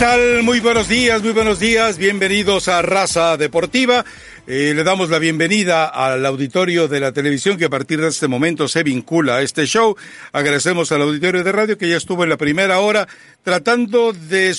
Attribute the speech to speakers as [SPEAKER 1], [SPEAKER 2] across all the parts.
[SPEAKER 1] ¿Qué tal? Muy buenos días, muy buenos días. Bienvenidos a Raza Deportiva. Eh, le damos la bienvenida al auditorio de la televisión que a partir de este momento se vincula a este show. Agradecemos al auditorio de radio que ya estuvo en la primera hora tratando de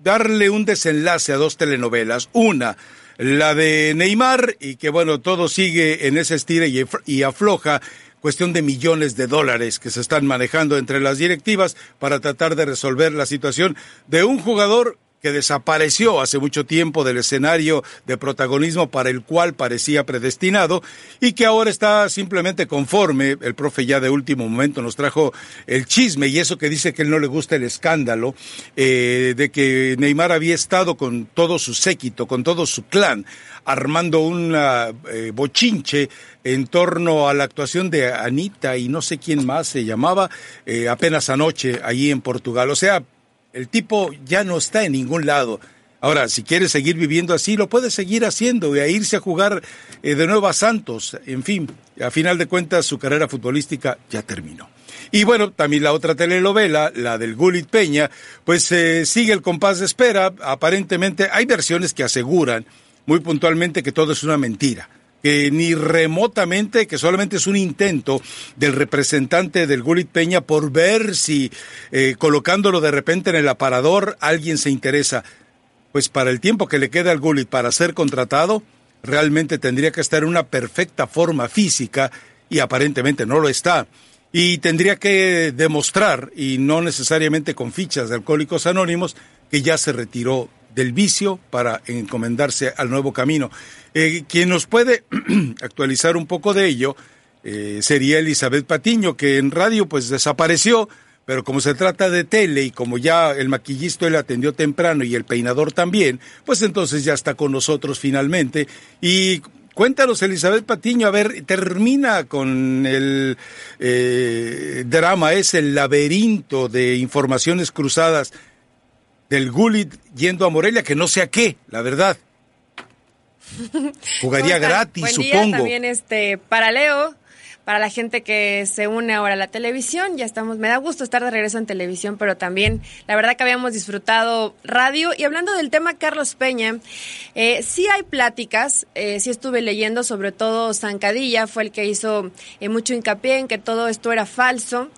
[SPEAKER 1] darle un desenlace a dos telenovelas. Una, la de Neymar y que bueno, todo sigue en ese estira y afloja cuestión de millones de dólares que se están manejando entre las directivas para tratar de resolver la situación de un jugador que desapareció hace mucho tiempo del escenario de protagonismo para el cual parecía predestinado y que ahora está simplemente conforme. El profe ya de último momento nos trajo el chisme y eso que dice que él no le gusta el escándalo eh, de que Neymar había estado con todo su séquito, con todo su clan, armando un eh, bochinche en torno a la actuación de Anita y no sé quién más se llamaba eh, apenas anoche allí en Portugal. O sea, el tipo ya no está en ningún lado. Ahora, si quiere seguir viviendo así, lo puede seguir haciendo y a irse a jugar eh, de nuevo a Santos. En fin, a final de cuentas, su carrera futbolística ya terminó. Y bueno, también la otra telenovela, la del Gulit Peña, pues eh, sigue el compás de espera. Aparentemente hay versiones que aseguran muy puntualmente que todo es una mentira que ni remotamente, que solamente es un intento del representante del Gulit Peña por ver si eh, colocándolo de repente en el aparador alguien se interesa. Pues para el tiempo que le queda al Gulit para ser contratado, realmente tendría que estar en una perfecta forma física y aparentemente no lo está. Y tendría que demostrar, y no necesariamente con fichas de Alcohólicos Anónimos, que ya se retiró del vicio para encomendarse al nuevo camino. Eh, quien nos puede actualizar un poco de ello eh, sería Elizabeth Patiño, que en radio pues desapareció, pero como se trata de tele y como ya el maquillista le atendió temprano y el peinador también, pues entonces ya está con nosotros finalmente. Y Cuéntanos, Elizabeth Patiño, a ver, termina con el eh, drama, es el laberinto de informaciones cruzadas del Gulit yendo a Morelia, que no sé a qué, la verdad. Jugaría gratis, Buen día, supongo.
[SPEAKER 2] También este, para Leo, para la gente que se une ahora a la televisión. Ya estamos, me da gusto estar de regreso en televisión, pero también la verdad que habíamos disfrutado radio. Y hablando del tema Carlos Peña, eh, sí hay pláticas, eh, sí estuve leyendo, sobre todo Zancadilla fue el que hizo eh, mucho hincapié en que todo esto era falso.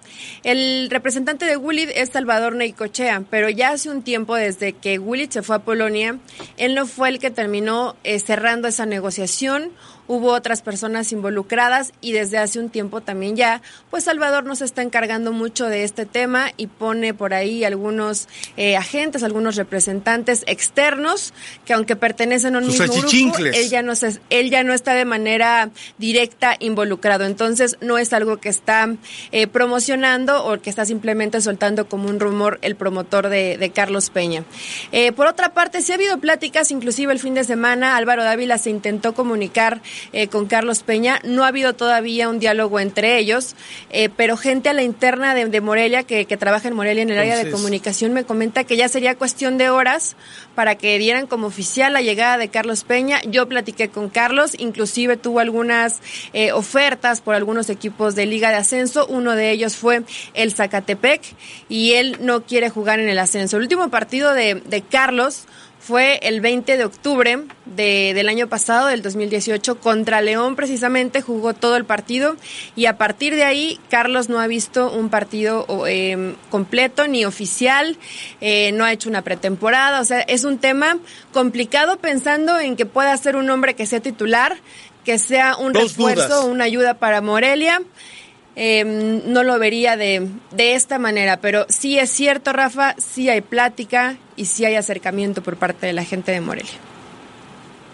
[SPEAKER 2] El representante de Willy es Salvador Neicochea, pero ya hace un tiempo desde que Willy se fue a Polonia, él no fue el que terminó eh, cerrando esa negociación hubo otras personas involucradas y desde hace un tiempo también ya, pues Salvador nos está encargando mucho de este tema y pone por ahí algunos eh, agentes, algunos representantes externos que aunque pertenecen a un mismo grupo, él ya, no él ya no está de manera directa involucrado. Entonces no es algo que está eh, promocionando o que está simplemente soltando como un rumor el promotor de, Carlos Peña. Eh, por otra parte, sí ha habido pláticas, inclusive el fin de semana Álvaro Dávila se intentó comunicar eh, con Carlos Peña. No ha habido todavía un diálogo entre ellos, eh, pero gente a la interna de, Morelia, que, trabaja en Morelia en el área de comunicación, me comenta que ya sería cuestión de horas para que dieran como oficial la llegada de Carlos Peña. Yo platiqué con Carlos, inclusive tuvo algunas eh, ofertas por algunos equipos de Liga de Ascenso. Uno de ellos fue el Zacatepec y él no quiere jugar en el ascenso. El último partido de, de Carlos fue el 20 de octubre de, del año pasado, del 2018, contra León precisamente, jugó todo el partido y a partir de ahí Carlos no ha visto un partido em, completo ni oficial, eh, no ha hecho una pretemporada, o sea, es un tema complicado pensando en que pueda ser un hombre que sea titular, que sea un refuerzo, una ayuda para Morelia. Em, no lo vería de, de esta manera, pero sí es cierto, Rafa, sí hay plática y sí hay acercamiento por parte de la gente de Morelia.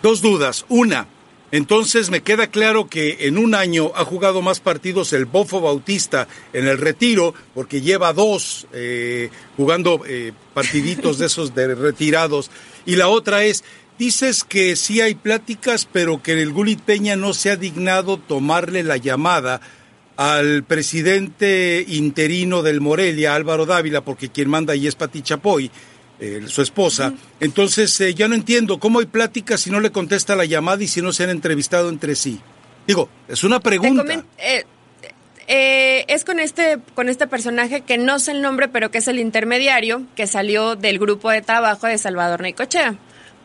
[SPEAKER 1] Dos dudas. Una, entonces me queda claro que en un año ha jugado más partidos el Bofo Bautista en el retiro, porque lleva dos eh, jugando eh, partiditos de esos de retirados. Y la otra es, dices que sí hay pláticas, pero que el Gulit Peña no se ha dignado tomarle la llamada al presidente interino del Morelia, Álvaro Dávila, porque quien manda ahí es Pati Chapoy, eh, su esposa. Entonces, eh, ya no entiendo cómo hay pláticas si no le contesta la llamada y si no se han entrevistado entre sí. Digo, es una pregunta.
[SPEAKER 2] Eh, eh, es con este, con este personaje que no sé el nombre, pero que es el intermediario que salió del grupo de trabajo de Salvador Necochea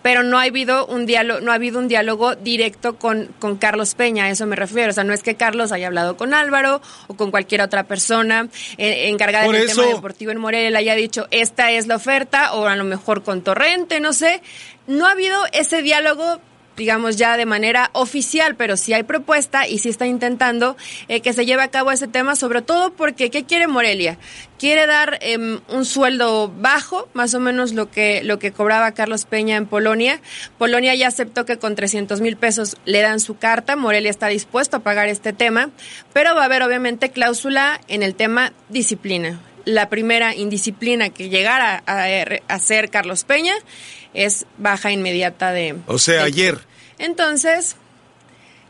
[SPEAKER 2] pero no ha habido un diálogo, no ha habido un diálogo directo con, con Carlos Peña, a eso me refiero. O sea, no es que Carlos haya hablado con Álvaro o con cualquier otra persona eh, encargada del tema deportivo en Morelia, le haya dicho, esta es la oferta, o a lo mejor con Torrente, no sé. No ha habido ese diálogo digamos, ya de manera oficial, pero sí hay propuesta y sí está intentando eh, que se lleve a cabo ese tema, sobre todo porque, ¿qué quiere Morelia? Quiere dar em, un sueldo bajo, más o menos lo que, lo que cobraba Carlos Peña en Polonia. Polonia ya aceptó que con 300 mil pesos le dan su carta, Morelia está dispuesto a pagar este tema, pero va a haber obviamente cláusula en el tema disciplina la primera indisciplina que llegara a, ser Carlos Peña es baja inmediata de...
[SPEAKER 1] O sea, ayer.
[SPEAKER 2] Entonces,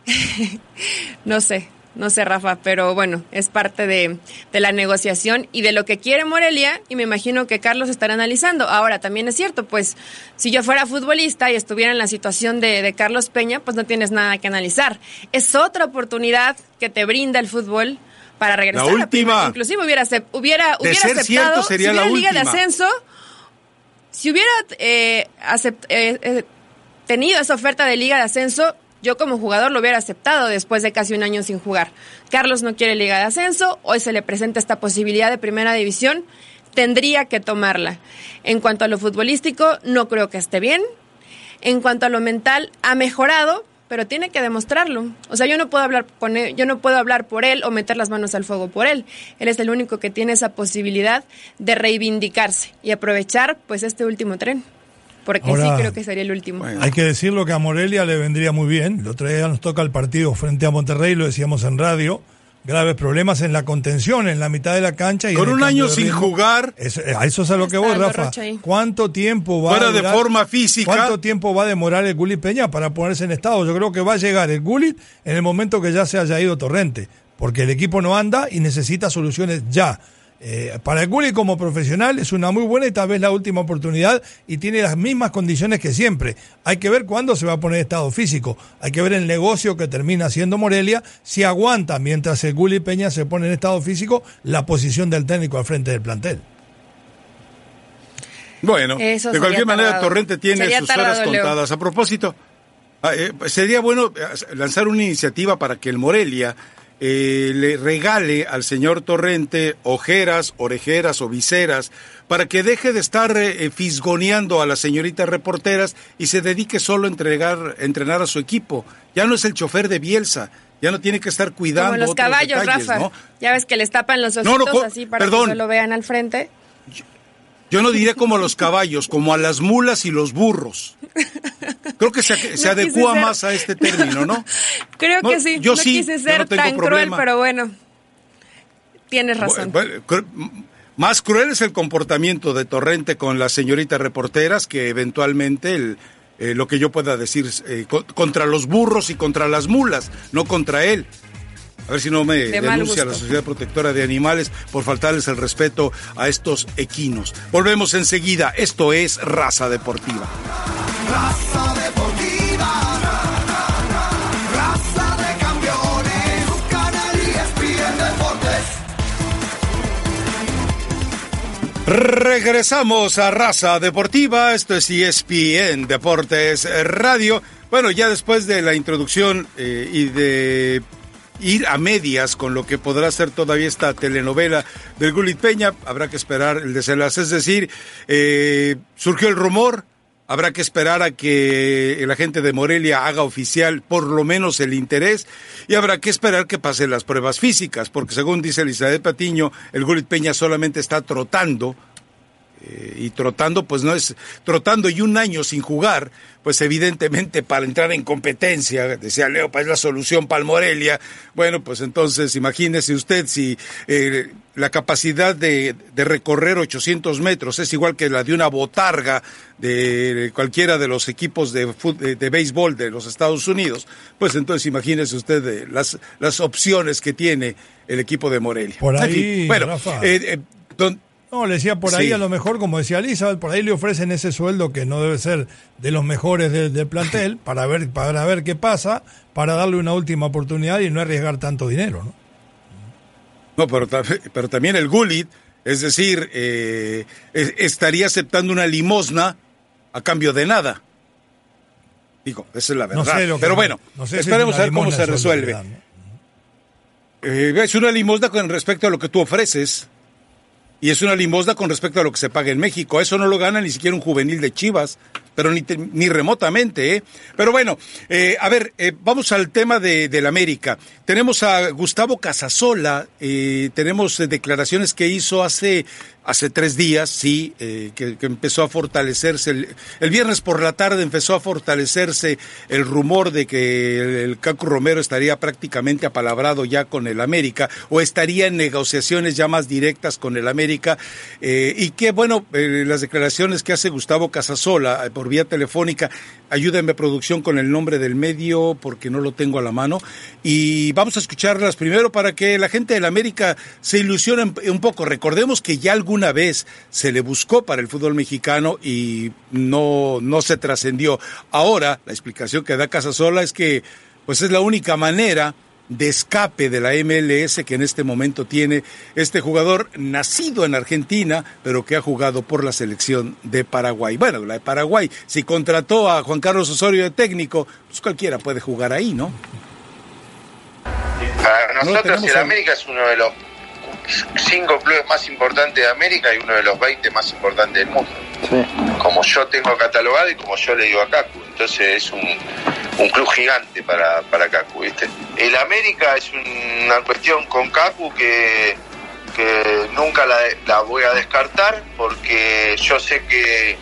[SPEAKER 2] no sé, no sé, Rafa, pero bueno, es parte de, la negociación y de lo que quiere Morelia y me imagino que Carlos estará analizando. Ahora, también es cierto, pues si yo fuera futbolista y estuviera en la situación de, Carlos Peña, pues no tienes nada que analizar. Es otra oportunidad que te brinda el fútbol para regresar.
[SPEAKER 1] La última.
[SPEAKER 2] inclusive hubiera, hubiera, hubiera aceptado,
[SPEAKER 1] sería
[SPEAKER 2] si
[SPEAKER 1] la
[SPEAKER 2] liga de ascenso, si hubiera eh, eh, eh, tenido esa oferta de liga de ascenso, yo como jugador lo hubiera aceptado después de casi un año sin jugar. Carlos no quiere liga de ascenso, hoy se le presenta esta posibilidad de primera división, tendría que tomarla. En cuanto a lo futbolístico, no creo que esté bien. En cuanto a lo mental, ha mejorado, pero tiene que demostrarlo. O sea, yo no puedo hablar con él, yo no puedo hablar por él o meter las manos al fuego por él. Él es el único que tiene esa posibilidad de reivindicarse y aprovechar pues este último tren. Porque sí creo que sería el último.
[SPEAKER 3] Hay que decirlo que a Morelia le vendría muy bien. El otro día nos toca el partido frente a Monterrey, lo decíamos en radio graves problemas en la contención, en la mitad de la cancha. Y
[SPEAKER 1] Con un año sin jugar.
[SPEAKER 3] a eso es a lo que voy, Rafa. ¿Cuánto tiempo va a
[SPEAKER 1] de forma física.
[SPEAKER 3] ¿Cuánto tiempo va a demorar el Gulit Peña para ponerse en estado? Yo creo que va a llegar el Gulit en el momento que ya se haya ido Torrente, porque el equipo no anda y necesita soluciones ya. Eh, para el Gulli como profesional es una muy buena y tal vez la última oportunidad y tiene las mismas condiciones que siempre. Hay que ver cuándo se va a poner estado físico. Hay que ver el negocio que termina haciendo Morelia si aguanta mientras el Gulli Peña se pone en estado físico la posición del técnico al frente del plantel.
[SPEAKER 1] Bueno, de cualquier manera Torrente tiene sus horas contadas. A propósito, ah, eh, sería bueno eh, lanzar una iniciativa para que el Morelia eh, le regale al señor Torrente ojeras, orejeras o viseras para que deje de estar eh, fisgoneando a las señoritas reporteras y se dedique solo a entregar, entrenar a su equipo. Ya no es el chofer de Bielsa, ya no tiene que estar cuidando.
[SPEAKER 2] Como los caballos, Rafa. Ya ves que les tapan los ojitos así para que lo vean al frente.
[SPEAKER 1] Yo no diría como a los caballos, como a las mulas y los burros. Creo que se, adecua más a este término, ¿no?
[SPEAKER 2] Creo que sí. Yo no sí, quise ser tan cruel, pero bueno, tienes razón.
[SPEAKER 1] más cruel es el comportamiento de Torrente con las señoritas reporteras que eventualmente el, eh, lo que yo pueda decir eh, contra los burros y contra las mulas, no contra él. A ver si no me denuncia la Sociedad Protectora de Animales por faltarles el respeto a estos equinos. Volvemos enseguida. Esto es Raza Deportiva. Raza Deportiva. Raza de campeones. Regresamos a Raza Deportiva. Esto es ESPN Deportes Radio. Bueno, ya después de la introducción eh, y de ir a medias con lo que podrá ser todavía esta telenovela del Gulit Peña. Habrá que esperar el desenlace. Es decir, eh, surgió el rumor. Habrá que esperar a que el agente de Morelia haga oficial por lo menos el interés y habrá que esperar que pasen las pruebas físicas, porque según dice Elizabeth Patiño, el Gulit Peña solamente está trotando eh, y trotando, pues no es trotando y un año sin jugar, pues evidentemente para entrar en competencia, decía Leo, pues es la solución para Morelia. Bueno, pues entonces imagínese usted si eh, la capacidad de, de, recorrer 800 metros es igual que la de una botarga de cualquiera de los equipos de, de, béisbol de los Estados Unidos, pues entonces imagínese usted eh, las, las opciones que tiene el equipo de Morelia.
[SPEAKER 3] Por ahí,
[SPEAKER 1] bueno,
[SPEAKER 3] no, le decía por ahí a lo mejor, como decía Elizabeth, por ahí le ofrecen ese sueldo que no debe ser de los mejores del, plantel para ver, para ver qué pasa, para darle una última oportunidad y no arriesgar tanto dinero, ¿no?
[SPEAKER 1] No, pero, pero también el Gullit, es decir, eh, estaría aceptando una limosna a cambio de nada. Digo, esa es la verdad. pero bueno, esperemos a ver cómo se resuelve. Eh, es una limosna con respecto a lo que tú ofreces. Y es una limosna con respecto a lo que se paga en México. Eso no lo gana ni siquiera un juvenil de Chivas, pero ni, ni remotamente. ¿eh? Pero bueno, eh, a ver, eh, vamos al tema de, del América. Tenemos a Gustavo Casasola, eh, tenemos declaraciones que hizo hace hace tres días, sí, eh, que, empezó a fortalecerse. El, viernes por la tarde empezó a fortalecerse el rumor de que el, Cacu Romero estaría prácticamente apalabrado ya con el América o estaría en negociaciones ya más directas con el América. Eh, y que, bueno, eh, las declaraciones que hace Gustavo Casasola por vía telefónica, ayúdenme producción con el nombre del medio porque no lo tengo a la mano. Y vamos a escucharlas primero para que la gente del América se ilusione un poco. Recordemos que ya algún una vez se le buscó para el fútbol mexicano y no, no se trascendió. Ahora, la explicación que da Casasola es que pues es la única manera de escape de la MLS que en este momento tiene este jugador nacido en Argentina, pero que ha jugado por la selección de Paraguay. Bueno, la de Paraguay, si contrató a Juan Carlos Osorio de técnico, pues cualquiera puede jugar ahí, ¿no?
[SPEAKER 4] Para nosotros el América es uno de los cinco clubes más importantes de América y uno de los 20 más importantes del mundo. Como yo tengo catalogado y como yo le digo a Cacu. Entonces es un, club gigante para, para Cacu, ¿viste? El América es una cuestión con Cacu que, que nunca la, voy a descartar porque yo sé que,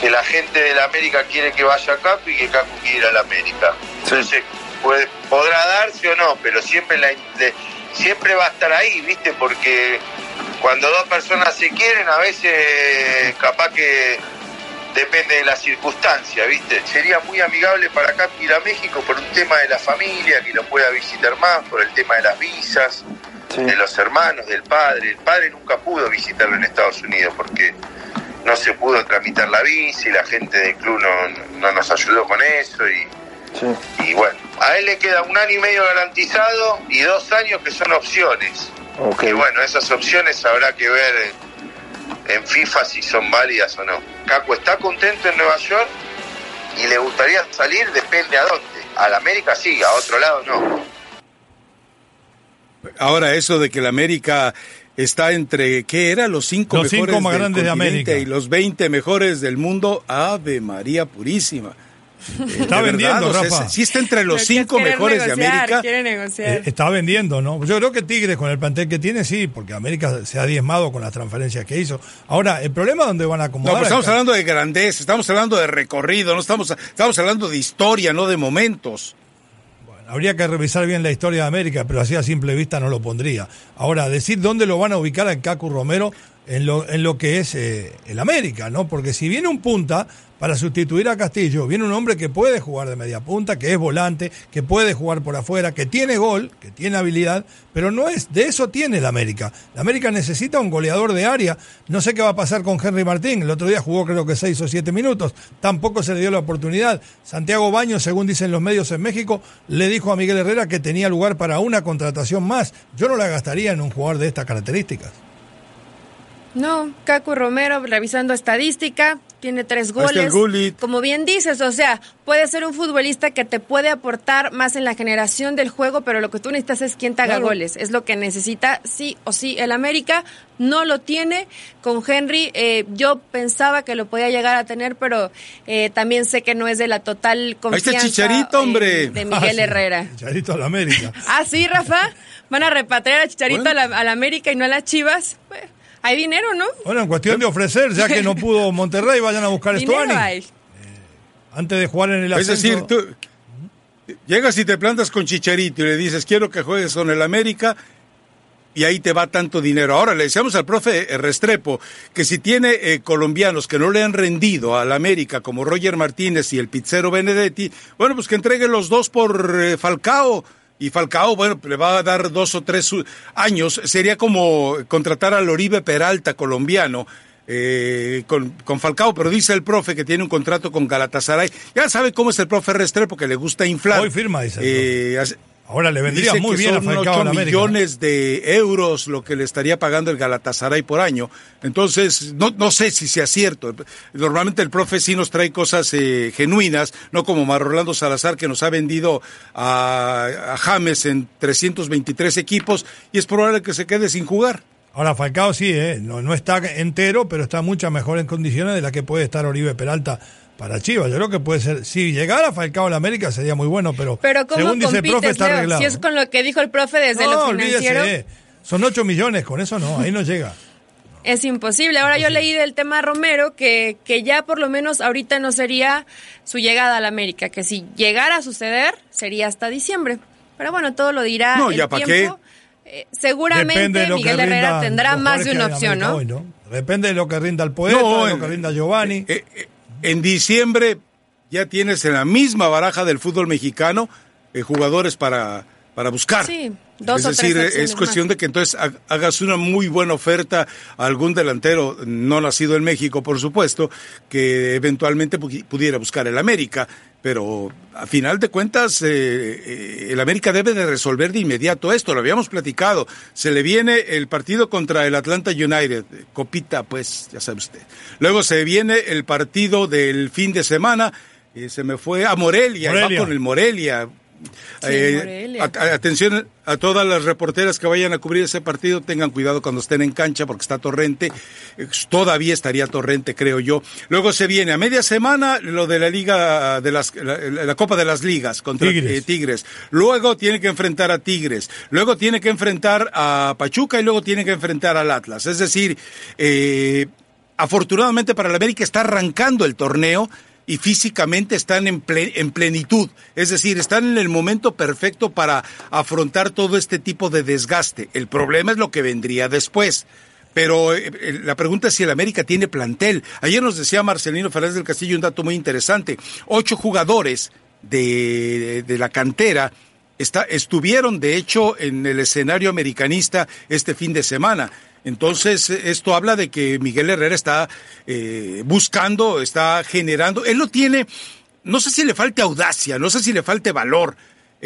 [SPEAKER 4] que la gente del América quiere que vaya a Cacu y que Cacu quiere ir a la América. Entonces puede, podrá darse o no, pero siempre la siempre va a estar ahí, ¿viste? Porque cuando dos personas se quieren, a veces capaz que depende de la circunstancia, ¿viste? Sería muy amigable para acá ir a México por un tema de la familia, que lo pueda visitar más, por el tema de las visas, de los hermanos, del padre. El padre nunca pudo visitarlo en Estados Unidos porque no se pudo tramitar la visa y la gente del club no, no nos ayudó con eso y y bueno, a él le queda un año y medio garantizado y dos años que son opciones. Y bueno, esas opciones habrá que ver en, FIFA si son válidas o no. Caco está contento en Nueva York y le gustaría salir, depende a dónde. A la América sí, a otro lado no.
[SPEAKER 1] Ahora eso de que la América está entre, ¿qué era? Los cinco mejores más grandes de América y los 20 mejores del mundo. Ave María Purísima. Está vendiendo, Rafa. sí está entre los cinco mejores de América.
[SPEAKER 3] Eh, está vendiendo, ¿no? Yo creo que Tigres con el plantel que tiene, sí, porque América se ha diezmado con las transferencias que hizo. Ahora, el problema es dónde van a acomodar.
[SPEAKER 1] No, pero estamos hablando de grandeza, estamos hablando de recorrido, no estamos, estamos hablando de historia, no de momentos.
[SPEAKER 3] Bueno, habría que revisar bien la historia de América, pero así a simple vista no lo pondría. Ahora, decir dónde lo van a ubicar a Cacu Romero en lo, en lo que es eh, el América, ¿no? Porque si viene un punta para sustituir a Castillo, viene un hombre que puede jugar de media punta, que es volante, que puede jugar por afuera, que tiene gol, que tiene habilidad, pero no es, de eso tiene el América. La América necesita un goleador de área. No sé qué va a pasar con Henry Martín. El otro día jugó creo que seis o siete minutos. Tampoco se le dio la oportunidad. Santiago Baños, según dicen los medios en México, le dijo a Miguel Herrera que tenía lugar para una contratación más. Yo no la gastaría en un jugador de estas características.
[SPEAKER 2] No, Cacu Romero, revisando estadística, tiene tres goles. Como bien dices, o sea, puede ser un futbolista que te puede aportar más en la generación del juego, pero lo que tú necesitas es quien te haga goles. Es lo que necesita sí o sí. El América no lo tiene. Con Henry, eh, yo pensaba que lo podía llegar a tener, pero eh, también sé que no es de la total confianza
[SPEAKER 1] Chicharito, hombre.
[SPEAKER 2] de Miguel ah, Herrera.
[SPEAKER 3] Chicharito a la América.
[SPEAKER 2] ah, sí, Rafa. Van a repatriar a Chicharito a, la, América y no a las Chivas. Hay dinero, ¿no?
[SPEAKER 3] Bueno, en cuestión de ofrecer, ya que no pudo Monterrey, vayan a buscar Estuani. Eh, antes de jugar en el ascenso.
[SPEAKER 1] Es decir, tú llegas y te plantas con Chicharito y le dices, quiero que juegues con el América, y ahí te va tanto dinero. Ahora le decíamos al profe Restrepo que si tiene eh, colombianos que no le han rendido al América, como Roger Martínez y el pizzero Benedetti, bueno, pues que entregue los dos por eh, Falcao y Falcao, bueno, le va a dar dos o tres años. Sería como contratar al Oribe Peralta, colombiano, eh, con, con, Falcao, pero dice el profe que tiene un contrato con Galatasaray. Ya sabe cómo es el profe Restrepo, que le gusta inflar.
[SPEAKER 3] Hoy firma, dice.
[SPEAKER 1] Eh,
[SPEAKER 3] Ahora le vendría muy bien a
[SPEAKER 1] son 8 millones de euros lo que le estaría pagando el Galatasaray por año. Entonces, no, no sé si sea cierto. Normalmente el profe sí nos trae cosas eh, genuinas, no como Marrolando Salazar que nos ha vendido a, a James en 323 equipos y es probable que se quede sin jugar.
[SPEAKER 3] Ahora Falcao sí, eh, no, no está entero, pero está mucho mejor en condiciones de la que puede estar Oribe Peralta para Chivas. Yo creo que puede ser, si llegara Falcao a la América sería muy bueno, pero,
[SPEAKER 2] pero según dice el profe está arreglado. Si es con lo que dijo el profe desde lo financiero. Olvídese,
[SPEAKER 3] son 8 millones, con eso no, ahí no llega.
[SPEAKER 2] Es imposible. Ahora yo leí del tema Romero que, que ya por lo menos ahorita no sería su llegada a la América, que si llegara a suceder sería hasta diciembre. Pero bueno, todo lo dirá
[SPEAKER 1] no,
[SPEAKER 2] el
[SPEAKER 1] ya
[SPEAKER 2] tiempo.
[SPEAKER 1] Qué.
[SPEAKER 2] Eh, seguramente Miguel Herrera tendrá más de una opción, ¿no?
[SPEAKER 3] Hoy, ¿no? Depende de lo que rinda el poeta, no, de lo que rinda Giovanni.
[SPEAKER 1] Eh, eh, en diciembre ya tienes en la misma baraja del fútbol mexicano eh, jugadores para, para buscar.
[SPEAKER 2] Sí, dos
[SPEAKER 1] es
[SPEAKER 2] o
[SPEAKER 1] decir,
[SPEAKER 2] tres
[SPEAKER 1] es cuestión de que entonces hagas una muy buena oferta a algún delantero no nacido en México, por supuesto, que eventualmente pudiera buscar el América. Pero a final de cuentas, eh, eh, el América debe de resolver de inmediato esto. Lo habíamos platicado. Se le viene el partido contra el Atlanta United. Copita, pues, ya sabe usted. Luego se viene el partido del fin de semana. Eh, se me fue a Morelia,
[SPEAKER 3] Morelia.
[SPEAKER 1] va con el Morelia.
[SPEAKER 2] Sí,
[SPEAKER 1] Eh, a- atención a todas las reporteras que vayan a cubrir ese partido, tengan cuidado cuando estén en cancha porque está torrente. Eh, Todavía estaría torrente, creo yo. Luego se viene a media semana lo de la Liga de las la, la Copa de las Ligas contra
[SPEAKER 3] Tigres.
[SPEAKER 1] eh, Tigres. Luego tiene que enfrentar a Tigres. Luego tiene que enfrentar a Pachuca y luego tiene que enfrentar al Atlas. Es decir, eh, afortunadamente para el América está arrancando el torneo y físicamente están en, ple- en plenitud, es decir, están en el momento perfecto para afrontar todo este tipo de desgaste. El problema es lo que vendría después. Pero eh, eh, la pregunta es si el América tiene plantel. Ayer nos decía Marcelino Fernández del Castillo un dato muy interesante. Ocho jugadores de, de la cantera está, estuvieron, de hecho, en el escenario americanista este fin de semana. Entonces, esto habla de que Miguel Herrera está eh, buscando, está generando. Él no tiene, no sé si le falte audacia, no sé si le falte valor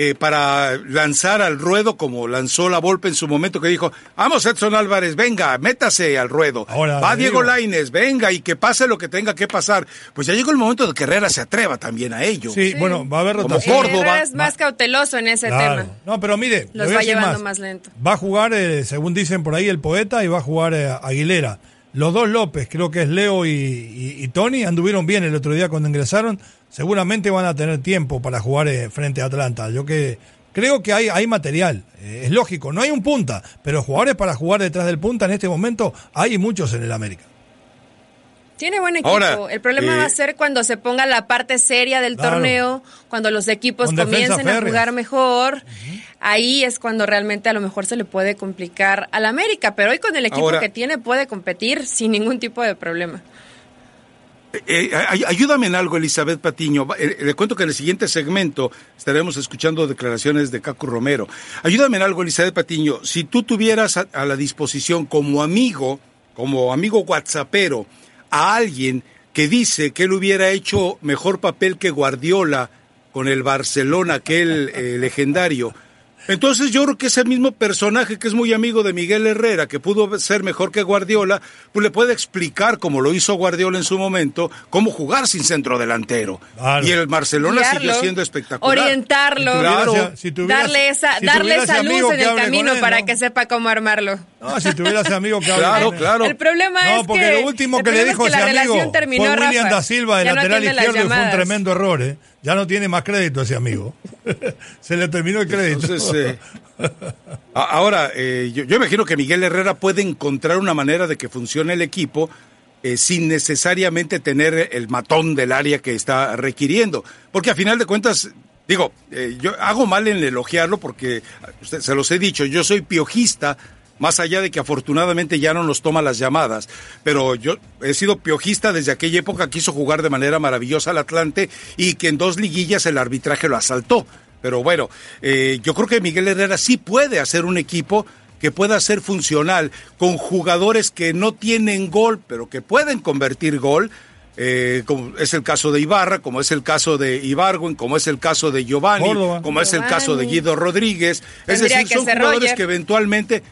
[SPEAKER 1] eh, para lanzar al ruedo como lanzó la Volpe en su momento que dijo, vamos Edson Álvarez, venga, métase al ruedo.
[SPEAKER 3] Ahora,
[SPEAKER 1] Va Diego. Laines, venga y que pase lo que tenga que pasar. Pues ya llegó el momento de que Herrera se atreva también a ello.
[SPEAKER 3] Sí, bueno, va a haber
[SPEAKER 1] Como
[SPEAKER 3] rotación.
[SPEAKER 1] Córdoba.
[SPEAKER 2] Herrera es más cauteloso en ese
[SPEAKER 3] Claro.
[SPEAKER 2] tema.
[SPEAKER 3] No, pero mire,
[SPEAKER 2] Los va llevando más lento.
[SPEAKER 3] Va a jugar, eh, según dicen por ahí el poeta, y va a jugar eh, Aguilera. Los dos López, creo que es Leo y, Tony, anduvieron bien el otro día cuando ingresaron. Seguramente van a tener tiempo para jugar eh, frente a Atlanta. Yo que creo que hay, hay material. Eh, es lógico, no hay un punta, pero jugadores para jugar detrás del punta en este momento hay muchos en el América.
[SPEAKER 2] Tiene buen equipo.
[SPEAKER 1] Ahora,
[SPEAKER 2] el problema
[SPEAKER 1] eh,
[SPEAKER 2] va a ser cuando se ponga la parte seria del
[SPEAKER 3] Claro.
[SPEAKER 2] torneo, cuando los equipos comiencen a jugar mejor. Ahí es cuando realmente a lo mejor se le puede complicar al América. Pero hoy con el equipo
[SPEAKER 1] Ahora-
[SPEAKER 2] que tiene puede competir sin ningún tipo de problema.
[SPEAKER 1] Eh, ay- ayúdame en algo, Elizabeth Patiño. Eh, le cuento que en el siguiente segmento estaremos escuchando declaraciones de Cacu Romero. Ayúdame en algo, Elizabeth Patiño. Si tú tuvieras a, a la disposición como amigo, como amigo whatsappero, a alguien que dice que él hubiera hecho mejor papel que Guardiola con el Barcelona, aquel eh, legendario, entonces yo creo que ese mismo personaje que es muy amigo de Miguel Herrera, que pudo ser mejor que Guardiola, pues le puede explicar, como lo hizo Guardiola en su momento, cómo jugar sin centro delantero.
[SPEAKER 3] Claro.
[SPEAKER 1] Y el Barcelona
[SPEAKER 2] Guiarlo,
[SPEAKER 1] siguió siendo espectacular.
[SPEAKER 2] Orientarlo,
[SPEAKER 3] Si
[SPEAKER 1] Claro.
[SPEAKER 3] si
[SPEAKER 2] darle esa,
[SPEAKER 3] si
[SPEAKER 2] darle esa luz en el camino
[SPEAKER 3] él,
[SPEAKER 2] para
[SPEAKER 3] ¿no?
[SPEAKER 2] que sepa cómo armarlo.
[SPEAKER 3] No, si tuviera ese amigo que
[SPEAKER 1] Claro, claro.
[SPEAKER 2] El problema
[SPEAKER 3] No,
[SPEAKER 2] es
[SPEAKER 3] porque
[SPEAKER 2] que
[SPEAKER 3] lo último que le dijo
[SPEAKER 2] es que
[SPEAKER 3] ese
[SPEAKER 2] la
[SPEAKER 3] amigo
[SPEAKER 2] terminó,
[SPEAKER 3] fue William
[SPEAKER 2] Rafa.
[SPEAKER 3] da Silva de
[SPEAKER 2] Ya
[SPEAKER 3] lateral izquierdo y fue un tremendo error, ¿eh? Ya no tiene más crédito ese amigo. Se le terminó el crédito.
[SPEAKER 1] Eh, ahora, eh, yo, imagino que Miguel Herrera puede encontrar una manera de que funcione el equipo eh, sin necesariamente tener el matón del área que está requiriendo. Porque a final de cuentas, digo, eh, yo hago mal en elogiarlo porque, se los he dicho, yo soy piojista, más allá de que afortunadamente ya no nos toma las llamadas, pero yo he sido piojista desde aquella época que hizo jugar de manera maravillosa al Atlante y que en dos liguillas el arbitraje lo asaltó. Pero bueno, eh, yo creo que Miguel Herrera sí puede hacer un equipo que pueda ser funcional con jugadores que no tienen gol, pero que pueden convertir gol. eh, como es el caso de Ibarra, como es el caso de Ibargüen, como es el caso de Giovanni, como es el caso de Guido Rodríguez. Es decir, son jugadores que eventualmente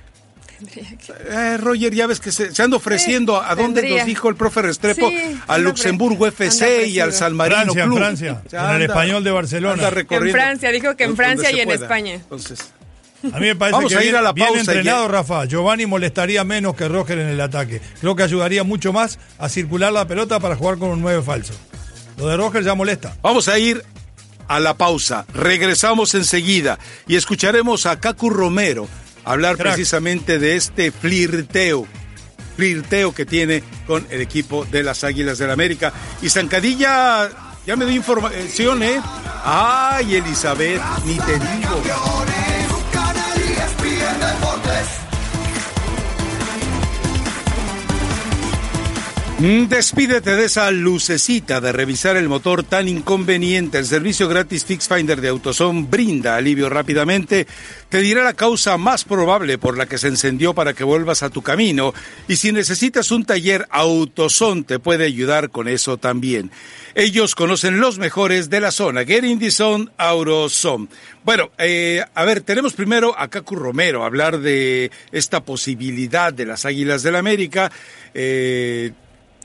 [SPEAKER 1] eh, Roger, ya ves que se, se anda ofreciendo, ¿a dónde nos dijo el profe Restrepo? al Luxemburgo FC y al San Marino
[SPEAKER 3] Francia,
[SPEAKER 1] Club.
[SPEAKER 3] Francia, en el español de Barcelona.
[SPEAKER 2] En Francia, dijo que en Francia y en España.
[SPEAKER 3] Entonces, a mí me parece Vamos que a ir bien, a la pausa entrenado, Rafa. Giovanni molestaría menos que Roger en el ataque. Creo que ayudaría mucho más a circular la pelota para jugar con un 9 falso. Lo de Roger ya molesta.
[SPEAKER 1] Vamos a ir a la pausa. Regresamos enseguida y escucharemos a Cacu Romero hablar precisamente de este flirteo, flirteo que tiene con el equipo de las Águilas del la América. Y Zancadilla ya me dio información, ¿eh? Ay, Elizabeth, ni te digo. Despídete de esa lucecita de revisar el motor tan inconveniente. El servicio gratis Fix Finder de AutoZone brinda alivio rápidamente. Te dirá la causa más probable por la que se encendió para que vuelvas a tu camino. Y si necesitas un taller, AutoZone te puede ayudar con eso también. Ellos conocen los mejores de la zona. Get in the zone. Bueno, eh, a ver, tenemos primero a Cacu Romero, hablar de esta posibilidad de las Águilas del América. Eh,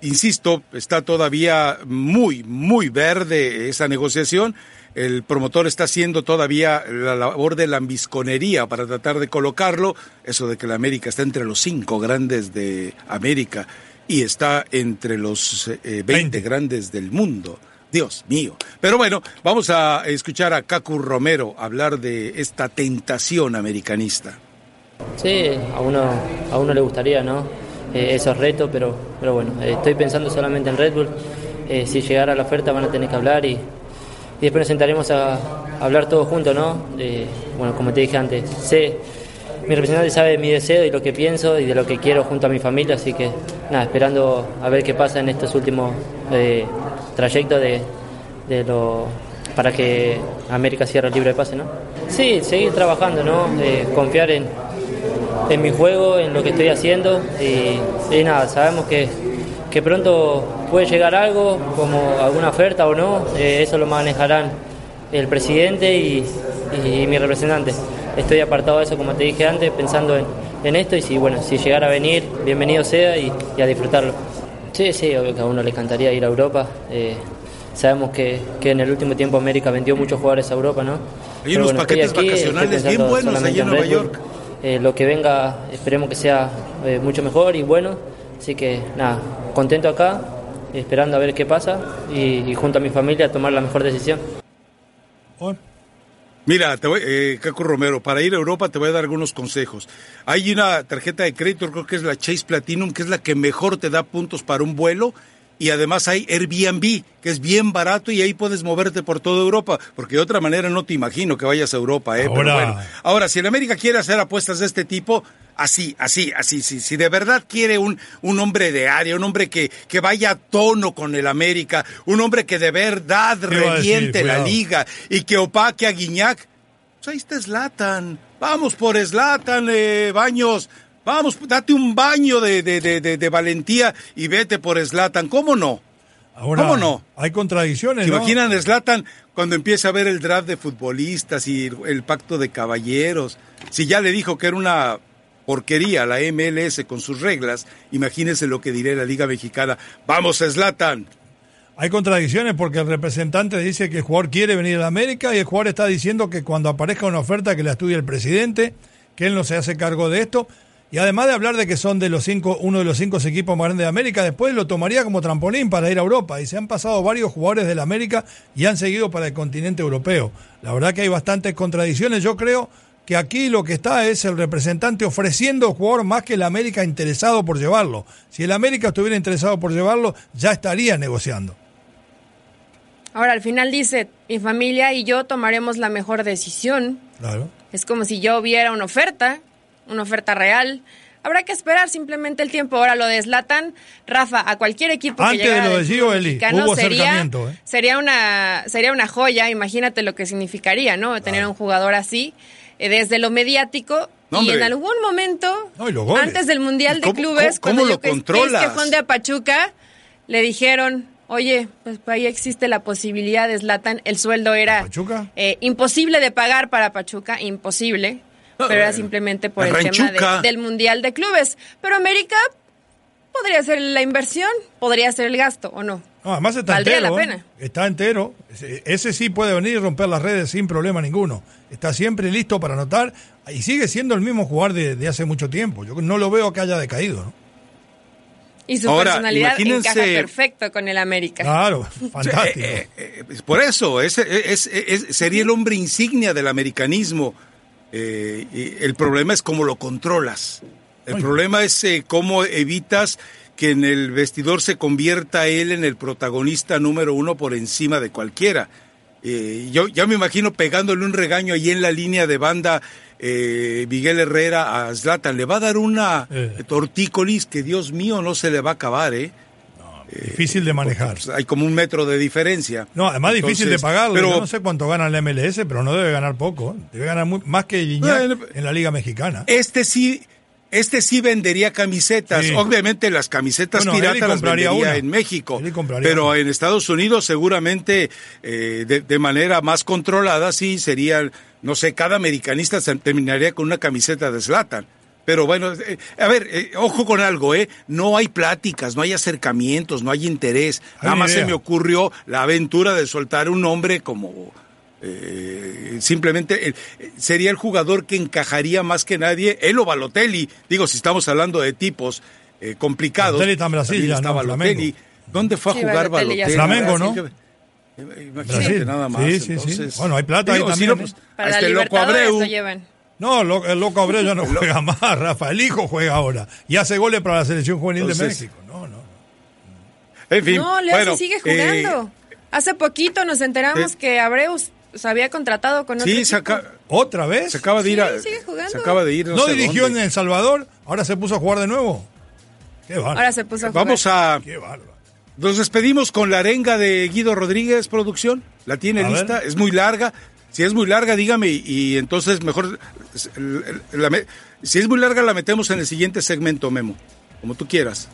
[SPEAKER 1] insisto, está todavía muy, muy verde esa negociación. El promotor está haciendo todavía la labor de lambisconería para tratar de colocarlo. Eso de que la América está entre los cinco grandes de América y está entre los eh, 20, grandes del mundo. Dios mío. Pero bueno, vamos a escuchar a Cacu Romero hablar de esta tentación americanista.
[SPEAKER 5] Sí, a uno, a uno le gustaría, ¿no? Eh, esos retos, pero, pero bueno, eh, estoy pensando solamente en Red Bull. Eh, si llegara la oferta van a tener que hablar y, y después nos sentaremos a, a hablar todos juntos, ¿no? Bueno, como te dije antes, sé, mi representante sabe mi deseo y lo que pienso y de lo que quiero junto a mi familia, así que nada, esperando a ver qué pasa en estos últimos eh, trayectos de, de lo para que América cierre libre de pase, ¿no? Sí, seguir trabajando, ¿no? Eh, confiar en, en mi juego, en lo que estoy haciendo y, y nada, sabemos que, que, pronto puede llegar algo, como alguna oferta o no, eh, eso lo manejarán el presidente y, y, mi representante. Estoy apartado de eso, como te dije antes, pensando en, en esto y si, bueno, si llegara a venir, bienvenido sea y, y, a disfrutarlo. Sí, sí, obvio que a uno le encantaría ir a Europa. Eh, sabemos que, que, en el último tiempo América vendió muchos jugadores a Europa, ¿no?
[SPEAKER 1] Hay unos bueno, paquetes aquí, vacacionales bien buenos allá en Nueva York.
[SPEAKER 5] Eh, lo que venga esperemos que sea eh, mucho mejor y bueno. Así que nada, contento acá, esperando a ver qué pasa y, junto a mi familia tomar la mejor decisión.
[SPEAKER 1] Mira, eh, Caco Romero, para ir a Europa te voy a dar algunos consejos. Hay una tarjeta de crédito, creo que es la Chase Platinum, que es la que mejor te da puntos para un vuelo y además hay Airbnb, que es bien barato y ahí puedes moverte por toda Europa, porque de otra manera no te imagino que vayas a Europa, ¿eh? Ahora, Pero bueno. Ahora si en América quiere hacer apuestas de este tipo, así, así, así, sí, si de verdad quiere un, un hombre de área, un hombre que, que vaya a tono con el América, un hombre que de verdad reviente decir, la liga y que opaque a Guiñac, pues ahí está Slatan. Vamos por Slatan, eh, Baños. Vamos, date un baño de, de, de, de valentía y vete por Slatan. ¿Cómo no?
[SPEAKER 3] Ahora,
[SPEAKER 1] ¿Cómo no?
[SPEAKER 3] Hay contradicciones.
[SPEAKER 1] ¿Se
[SPEAKER 3] ¿no?
[SPEAKER 1] imaginan Slatan cuando empieza a ver el draft de futbolistas y el pacto de caballeros? Si ya le dijo que era una porquería la MLS con sus reglas, imagínense lo que diré la Liga Mexicana. ¡Vamos, Slatan!
[SPEAKER 3] Hay contradicciones porque el representante dice que el jugador quiere venir a la América y el jugador está diciendo que cuando aparezca una oferta que la estudie el presidente, que él no se hace cargo de esto. Y además de hablar de que son de los cinco, uno de los cinco equipos más grandes de América, después lo tomaría como trampolín para ir a Europa. Y se han pasado varios jugadores de la América y han seguido para el continente europeo. La verdad que hay bastantes contradicciones. Yo creo que aquí lo que está es el representante ofreciendo jugador más que el América interesado por llevarlo. Si el América estuviera interesado por llevarlo, ya estaría negociando.
[SPEAKER 2] Ahora, al final dice, mi familia y yo tomaremos la mejor decisión.
[SPEAKER 3] Claro.
[SPEAKER 2] Es como si yo viera una oferta una oferta real. Habrá que esperar simplemente el tiempo. Ahora lo deslatan, Rafa, a cualquier equipo
[SPEAKER 3] Antes
[SPEAKER 2] que llegara
[SPEAKER 3] de lo de Gio, Eli, hubo
[SPEAKER 2] sería,
[SPEAKER 3] ¿eh?
[SPEAKER 2] sería una sería una joya. Imagínate lo que significaría, ¿no? Tener un jugador así eh, desde lo mediático no, y en algún momento
[SPEAKER 3] no,
[SPEAKER 2] antes del mundial de
[SPEAKER 1] ¿Cómo,
[SPEAKER 2] clubes
[SPEAKER 1] cómo,
[SPEAKER 2] cuando
[SPEAKER 1] cómo
[SPEAKER 2] yo que, fue de Pachuca le dijeron Oye, pues ahí existe la posibilidad de Zlatan. El sueldo era eh, imposible de pagar para Pachuca, imposible. Pero era simplemente por el tema del Mundial de Clubes. Pero América podría ser la inversión, podría ser el gasto, ¿o no?
[SPEAKER 3] No, además está entero. la pena. Está entero. Ese, sí puede venir y romper las redes sin problema ninguno. Está siempre listo para anotar y sigue siendo el mismo jugador de, hace mucho tiempo. Yo no lo veo que haya decaído, ¿no?
[SPEAKER 2] Y su personalidad encaja perfecto con el América.
[SPEAKER 3] Claro, fantástico.
[SPEAKER 1] Eh, eh, eh, por eso, sería el hombre insignia del americanismo. El problema es cómo lo controlas. El problema es cómo evitas que en el vestidor se convierta él en el protagonista número uno por encima de cualquiera. Eh, yo ya me imagino pegándole un regaño ahí en la línea de banda eh, Miguel Herrera a Zlatan. Le va a dar una eh. tortícolis que Dios mío no se le va a acabar, ¿eh?
[SPEAKER 3] Difícil de manejar.
[SPEAKER 1] Pues, hay como un metro de diferencia.
[SPEAKER 3] No, además difícil de pagarlo. Pero, no sé cuánto gana el MLS, pero no debe ganar poco. Debe ganar más que Gignac en la Liga Mexicana.
[SPEAKER 1] Este sí, este sí vendería camisetas. Obviamente las camisetas piratas las vendería en México. Pero en Estados Unidos seguramente eh, de, manera más controlada sí sería, no sé, cada americanista terminaría con una camiseta de Slatan. Pero bueno, eh, a ver, eh, ojo con algo, ¿eh? No hay pláticas, no hay acercamientos, no hay interés. Nada más se me ocurrió la aventura de soltar un nombre como eh, simplemente eh, sería el jugador que encajaría más que nadie, él o Balotelli, digo, si estamos hablando de tipos eh, complicados.
[SPEAKER 3] Balotelli está en Brasil, ya, Balotelli.
[SPEAKER 1] ¿Dónde fue a jugar Balotelli?
[SPEAKER 3] Flamengo, ¿no?
[SPEAKER 1] Imagínate nada más.
[SPEAKER 3] Sí, sí, sí. Bueno, hay plata ahí también.
[SPEAKER 2] pues, Para este loco Abreu. Llevan.
[SPEAKER 3] No, el loco Abreu ya no juega más, Rafa. El hijo juega ahora. Y hace goles para la selección juvenil de México. No, no.
[SPEAKER 1] En fin.
[SPEAKER 2] No, Leo sigue jugando. Hace poquito nos enteramos que Abreu se había contratado con otro
[SPEAKER 3] Sí, ¿otra vez?
[SPEAKER 1] Se acaba de ir.
[SPEAKER 2] Sí, sigue jugando.
[SPEAKER 1] Se acaba de ir.
[SPEAKER 3] No, dirigió en El Salvador, ahora se puso a jugar de nuevo.
[SPEAKER 2] Qué bárbaro. Ahora se puso a jugar.
[SPEAKER 1] Vamos a. Qué bárbaro. Nos despedimos con la arenga de Guido Rodríguez, producción. ¿La tiene lista? Es muy larga. Si es muy larga, dígame y, entonces mejor. si es muy larga, la metemos en el siguiente segmento, Memo. Como tú quieras.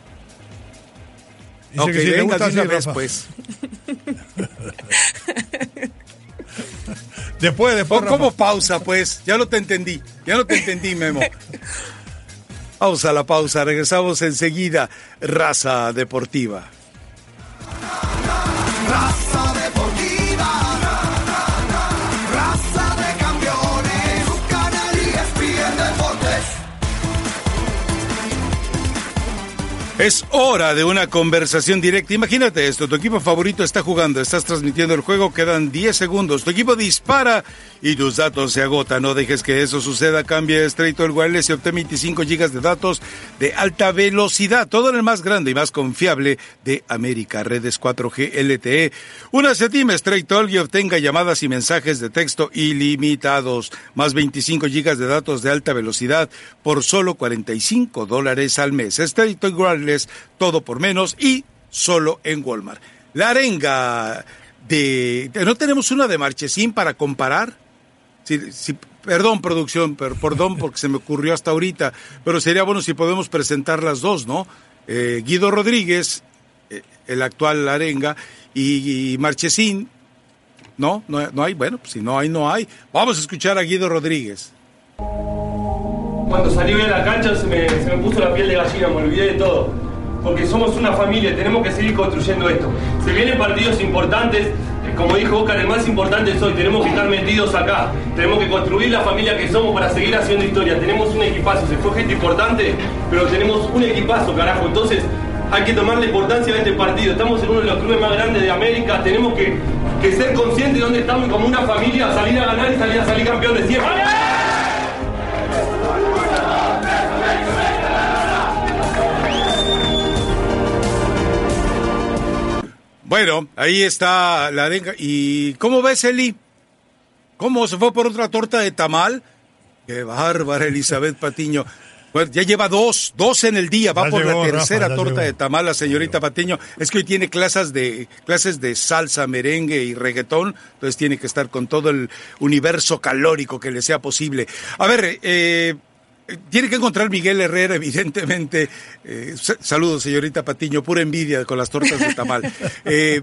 [SPEAKER 3] Dice ok, si venga, de una vez, pues. Después, después.
[SPEAKER 1] ¿Cómo pausa, pues? Ya no te entendí. Ya no te entendí, Memo. Pausa la pausa. Regresamos enseguida. Raza Deportiva. Es hora de una conversación directa. Imagínate esto, tu equipo favorito está jugando, estás transmitiendo el juego, quedan 10 segundos, tu equipo dispara y tus datos se agotan. No dejes que eso suceda, cambia Straight el Wireless y obtén 25 gigas de datos de alta velocidad, todo en el más grande y más confiable de América, redes 4G LTE. Únase a Team Straight y obtenga llamadas y mensajes de texto ilimitados, más 25 gigas de datos de alta velocidad por solo 45 dólares al mes. Straight Wireless todo por menos y solo en Walmart. La arenga de... ¿No tenemos una de Marchesín para comparar? perdón, producción, perdón porque se me ocurrió hasta ahorita, pero sería bueno si podemos presentar las dos, ¿no? Eh, Guido Rodríguez, eh, el actual arenga, y, Marchesín, ¿no? ¿no? hay, bueno, pues si no hay, no hay. Vamos a escuchar a Guido Rodríguez.
[SPEAKER 6] Cuando salí bien a la cancha se me, se me puso la piel de gallina, me olvidé de todo. Porque somos una familia, tenemos que seguir construyendo esto. Se vienen partidos importantes, eh, como dijo Oscar, el más importante es hoy, tenemos que estar metidos acá. Tenemos que construir la familia que somos para seguir haciendo historia. Tenemos un equipazo, se fue gente importante, pero tenemos un equipazo, carajo. Entonces hay que tomar la importancia de este partido. Estamos en uno de los clubes más grandes de América, tenemos que, que ser conscientes de dónde estamos como una familia, salir a ganar y salir a salir campeones siempre.
[SPEAKER 1] Bueno, ahí está la arenga. ¿Y cómo ves, Eli? ¿Cómo se fue por otra torta de tamal? Qué bárbara, Elizabeth Patiño. Pues ya lleva dos, dos en el día, va por la tercera torta de tamal la señorita Patiño. Es que hoy tiene clases de, clases de salsa, merengue y reggaetón, entonces tiene que estar con todo el universo calórico que le sea posible. A ver, eh, tiene que encontrar Miguel Herrera, evidentemente. Eh, saludos, señorita Patiño, pura envidia con las tortas de tamal. Eh,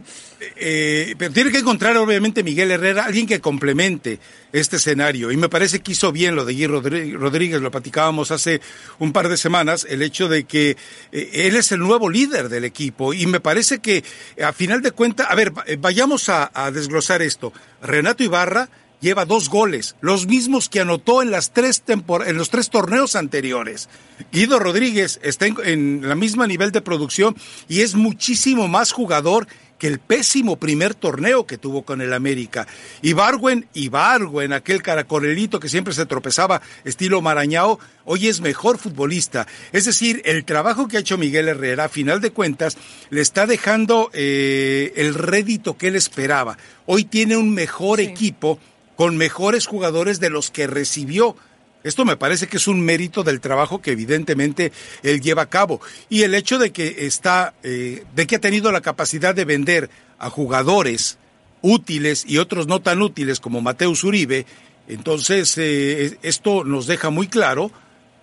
[SPEAKER 1] eh, pero tiene que encontrar, obviamente, Miguel Herrera, alguien que complemente este escenario. Y me parece que hizo bien lo de Gui Rodríguez, lo platicábamos hace un par de semanas, el hecho de que él es el nuevo líder del equipo. Y me parece que, a final de cuentas, a ver, vayamos a, a desglosar esto. Renato Ibarra lleva dos goles, los mismos que anotó en, las tres en los tres torneos anteriores. Guido Rodríguez está en, en la misma nivel de producción y es muchísimo más jugador que el pésimo primer torneo que tuvo con el América. Y Barwen, y Barwen, aquel caracolelito que siempre se tropezaba estilo Marañao, hoy es mejor futbolista. Es decir, el trabajo que ha hecho Miguel Herrera, a final de cuentas, le está dejando eh, el rédito que él esperaba. Hoy tiene un mejor equipo con mejores jugadores de los que recibió. Esto me parece que es un mérito del trabajo que evidentemente él lleva a cabo. Y el hecho de que está, eh, de que ha tenido la capacidad de vender a jugadores útiles y otros no tan útiles como Mateus Uribe, entonces eh, esto nos deja muy claro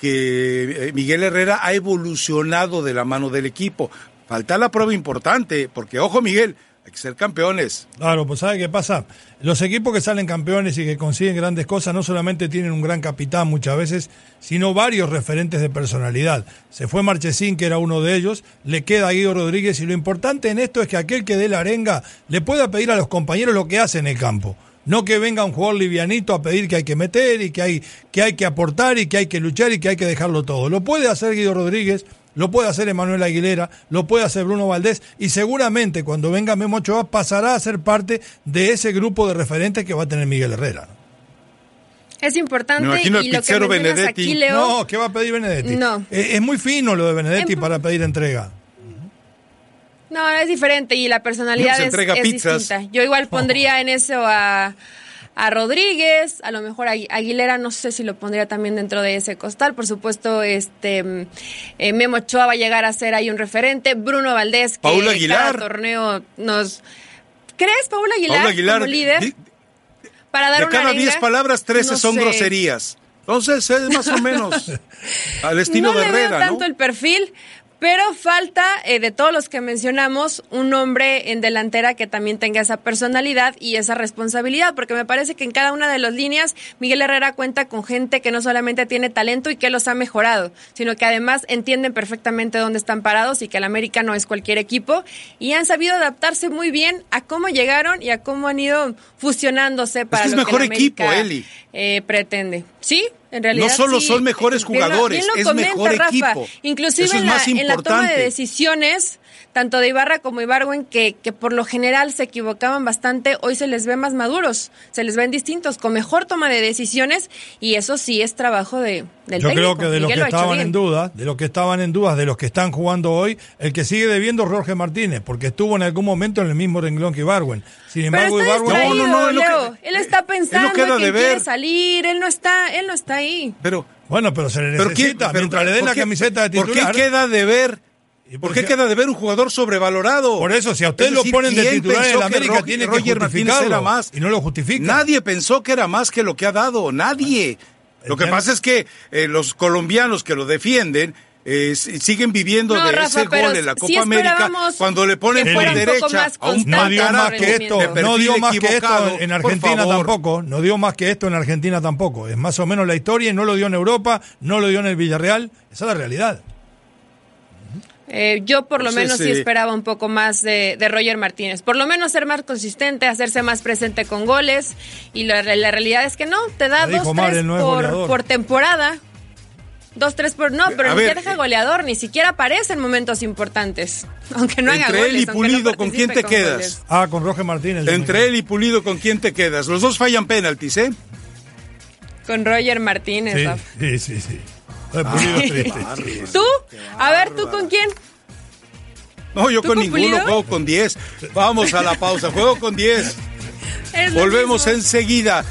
[SPEAKER 1] que eh, Miguel Herrera ha evolucionado de la mano del equipo. Falta la prueba importante, porque ojo Miguel, ser campeones.
[SPEAKER 3] Claro, pues ¿sabe qué pasa? Los equipos que salen campeones y que consiguen grandes cosas no solamente tienen un gran capitán muchas veces, sino varios referentes de personalidad. Se fue Marchesín, que era uno de ellos, le queda a Guido Rodríguez y lo importante en esto es que aquel que dé la arenga le pueda pedir a los compañeros lo que hace en el campo. No que venga un jugador livianito a pedir que hay que meter y que hay que, hay que aportar y que hay que luchar y que hay que dejarlo todo. Lo puede hacer Guido Rodríguez, lo puede hacer Emanuel Aguilera, lo puede hacer Bruno Valdés y seguramente cuando venga Memo Ochoa pasará a ser parte de ese grupo de referentes que va a tener Miguel Herrera.
[SPEAKER 2] Es importante y lo que Benedetti. Aquí, Leo...
[SPEAKER 3] No, ¿qué va a pedir Benedetti? No. Es, muy fino lo de Benedetti para pedir entrega.
[SPEAKER 2] No, es diferente y la personalidad es, es distinta. Yo igual pondría en eso a a Rodríguez, a lo mejor a Aguilera, no sé si lo pondría también dentro de ese costal. Por supuesto, este eh, Memo Ochoa va a llegar a ser ahí un referente. Bruno Valdés, que Aguilar. cada torneo nos. ¿Crees, Paul Aguilar, Aguilar como líder?
[SPEAKER 1] para dar de cada 10 palabras, 13 son groserías. Entonces es más o menos al estilo de Herrera,
[SPEAKER 2] veo tanto el perfil, pero falta, eh, de todos los que mencionamos, un hombre en delantera que también tenga esa personalidad y esa responsabilidad, porque me parece que en cada una de las líneas Miguel Herrera cuenta con gente que no solamente tiene talento y que los ha mejorado, sino que además entienden perfectamente dónde están parados y que el América no es cualquier equipo y han sabido adaptarse muy bien a cómo llegaron y a cómo han ido fusionándose para
[SPEAKER 1] es
[SPEAKER 2] lo
[SPEAKER 1] mejor
[SPEAKER 2] que
[SPEAKER 1] equipo, Eli.
[SPEAKER 2] Eh, pretende. Sí, en realidad.
[SPEAKER 1] No solo son mejores jugadores, es mejor equipo.
[SPEAKER 2] Inclusive en, la, en la toma de decisiones, tanto de Ibarra como Ibarwen, que, que por lo general se equivocaban bastante, hoy se les ve más maduros, se les ven distintos, con mejor toma de decisiones, y eso sí es trabajo de, del
[SPEAKER 3] Yo creo que de los que estaban en duda, de los que estaban en dudas, de los que están jugando hoy, el que sigue debiendo es Jorge Martínez, porque estuvo en algún momento en el mismo renglón que Ibarwen. Sin embargo,
[SPEAKER 2] Ibarwen... No, no, no, él está pensando él que quiere salir, él no está, él no está ahí.
[SPEAKER 1] Pero...
[SPEAKER 3] Bueno, pero se le necesita, pero, mientras le den la camiseta de titular...
[SPEAKER 1] ¿Por qué queda de ver ¿Por qué queda de ver un jugador sobrevalorado?
[SPEAKER 3] Por eso, si a usted lo ponen de titular en la América, tiene que Martínez era más. Y no lo justifica.
[SPEAKER 1] Nadie pensó que era más que lo que ha dado. Nadie. Lo que pasa es que eh, los colombianos que lo defienden eh, siguen viviendo de ese gol en la Copa América cuando le ponen por derecha a un
[SPEAKER 3] no dio más que esto no dio más que esto en Argentina tampoco no dio más que esto en Argentina tampoco es más o menos la historia y no lo dio en Europa no lo dio en el Villarreal esa es la realidad
[SPEAKER 2] eh, yo por lo menos sí esperaba un poco más de, Roger Martínez. Por lo menos ser más consistente, hacerse más presente con goles. Y la, realidad es que no, te da dos, tres por, temporada. Dos, tres por... No, pero ni te deja goleador, ni siquiera aparece en momentos importantes. Aunque no haga
[SPEAKER 1] Entre
[SPEAKER 2] él
[SPEAKER 1] y Pulido, ¿con quién te quedas?
[SPEAKER 3] Ah, con Roger Martínez.
[SPEAKER 1] Entre él y Pulido, ¿con quién te quedas? Los dos fallan penaltis, ¿eh?
[SPEAKER 2] Con Roger Martínez.
[SPEAKER 3] sí, sí. sí.
[SPEAKER 2] ¿Tú? A ver, ¿tú con quién?
[SPEAKER 1] No, yo con, ninguno, juego con 10. Vamos a la pausa, juego con 10. Volvemos enseguida.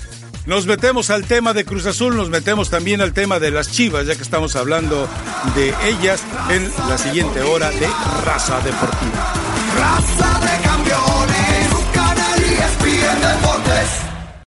[SPEAKER 1] Nos metemos al tema de Cruz Azul, nos metemos también al tema de las Chivas, ya que estamos hablando de ellas en la siguiente hora de Raza Deportiva.
[SPEAKER 7] Raza de campeones, canal y Deportes.